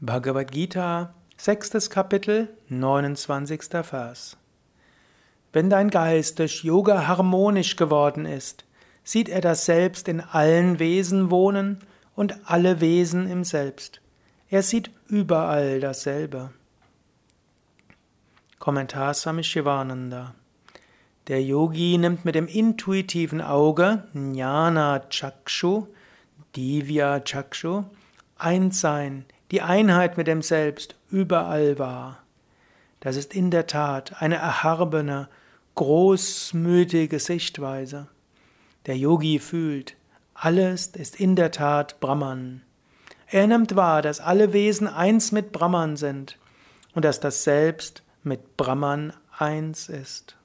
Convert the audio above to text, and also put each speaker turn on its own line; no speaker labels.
Bhagavad Gita, sechstes Kapitel, 29. Vers. Wenn dein Geist durch Yoga harmonisch geworden ist, sieht er das Selbst in allen Wesen wohnen und alle Wesen im Selbst. Er sieht überall dasselbe. Kommentar Swami Shivananda. Der Yogi nimmt mit dem intuitiven Auge Jnana Chakshu, Divya Chakshu, Einssein, die Einheit mit dem Selbst überall wahr. Das ist in der Tat eine erhabene, großmütige Sichtweise. Der Yogi fühlt, alles ist in der Tat Brahman. Er nimmt wahr, dass alle Wesen eins mit Brahman sind und dass das Selbst mit Brahman eins ist.